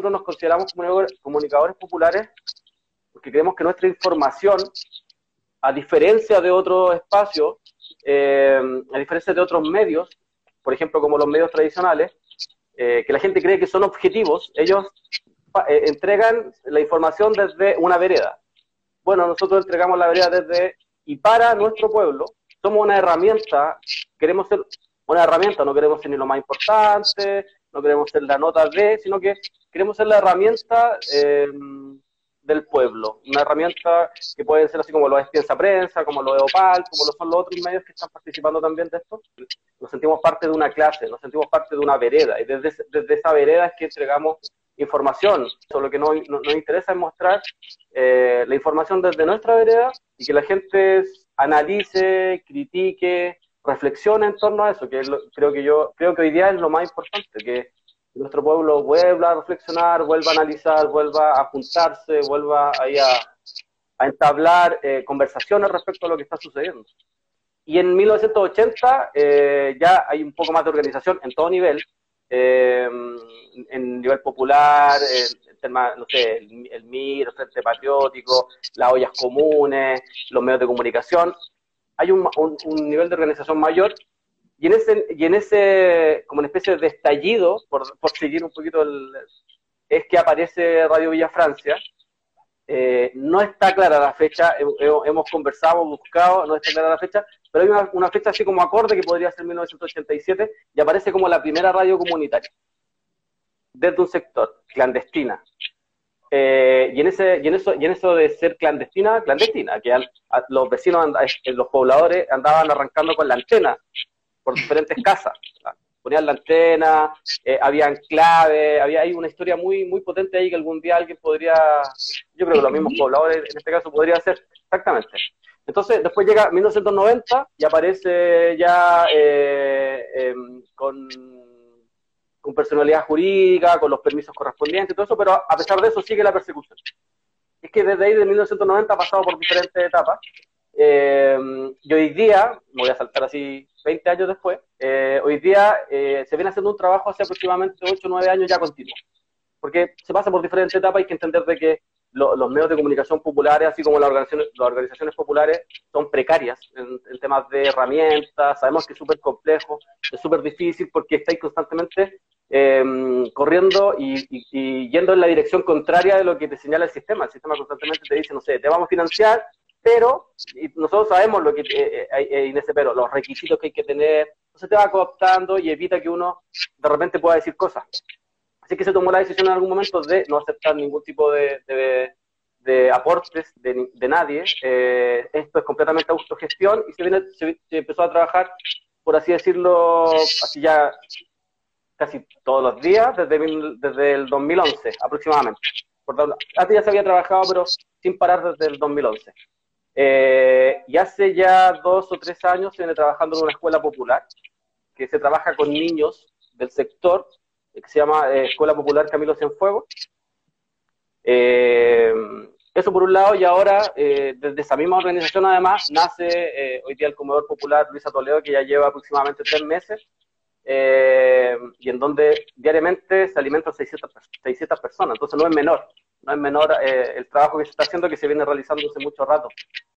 nosotros nos consideramos comunicadores populares porque creemos que nuestra información, a diferencia de otros espacios, eh, a diferencia de otros medios, por ejemplo, como los medios tradicionales, eh, que la gente cree que son objetivos, ellos eh, entregan la información desde una vereda. Bueno, nosotros entregamos la vereda desde y para nuestro pueblo. Somos una herramienta, queremos ser una herramienta, no queremos ser ni lo más importante, no queremos ser la nota de, sino que queremos ser la herramienta eh, del pueblo, una herramienta que puede ser así como lo es Piensa Prensa, como lo de Opal, como lo son los otros medios que están participando también de esto. Nos sentimos parte de una clase, nos sentimos parte de una vereda, y desde, desde esa vereda es que entregamos información. Eso lo que nos, nos interesa es mostrar eh, la información desde nuestra vereda y que la gente analice, critique, reflexione en torno a eso, que creo que yo creo que hoy día es lo más importante, que nuestro pueblo vuelva a reflexionar, vuelva a analizar, vuelva a juntarse, vuelva ahí a, a entablar eh, conversaciones respecto a lo que está sucediendo. Y en 1980 eh, ya hay un poco más de organización en todo nivel, eh, en nivel popular, el, tema, no sé, el, MIR, el Frente Patriótico, las ollas comunes, los medios de comunicación. Hay un, un, nivel de organización mayor y en ese, y en ese como una especie de estallido, por, seguir un poquito es que aparece Radio Villa Francia. Eh, no está clara la fecha, hemos conversado, buscado, no está clara la fecha, pero hay una, una, fecha así como acorde que podría ser 1987 y aparece como la primera radio comunitaria desde un sector, clandestina. Eh, y, en ese, y, en eso, y en eso de ser clandestina, clandestina, que los vecinos, eh, los pobladores andaban arrancando con la antena por diferentes casas. Ponían la antena, eh, habían claves, había ahí una historia muy, muy potente ahí que algún día alguien podría, yo creo que los mismos pobladores en este caso podría hacer, exactamente. Entonces, después llega 1990 y aparece ya eh, em, con, con, personalidad jurídica, con los permisos correspondientes y todo eso, pero a pesar de eso sigue la persecución. Es que desde ahí, de 1990, ha pasado por diferentes etapas. Eh, y hoy día, me voy a saltar así 20 años después, eh, hoy día eh, se viene haciendo un trabajo hace aproximadamente 8 o 9 años ya continuo. Porque se pasa por diferentes etapas, hay que entender de que los medios de comunicación populares, así como las organizaciones, las organizaciones populares, son precarias en, temas de herramientas. Sabemos que es súper complejo, es súper difícil porque estáis constantemente em, corriendo y, yendo en la dirección contraria de lo que te señala el sistema. El sistema constantemente te dice, no sé, te vamos a financiar, pero nosotros sabemos lo que eh, eh, eh, en ese pero, los requisitos que hay que tener. Entonces te va cooptando y evita que uno de repente pueda decir cosas. Así que se tomó la decisión en algún momento de no aceptar ningún tipo de, de, aportes de, de nadie. Eh, esto es completamente autogestión y se, viene, se, empezó a trabajar, por así decirlo, así ya casi todos los días desde, desde el 2011 aproximadamente. Antes ya se había trabajado, pero sin parar desde el 2011. Eh, y hace ya dos o tres años se viene trabajando en una escuela popular que se trabaja con niños del sector que se llama eh, Escuela Popular Camilo Cienfuegos. Eh, eso por un lado, y ahora eh, desde esa misma organización además nace hoy día el comedor popular Luisa Toledo, que ya lleva aproximadamente tres meses, y en donde diariamente se alimentan 600, 600 personas, entonces no es menor, no es menor el trabajo que se está haciendo, que se viene realizando hace mucho rato.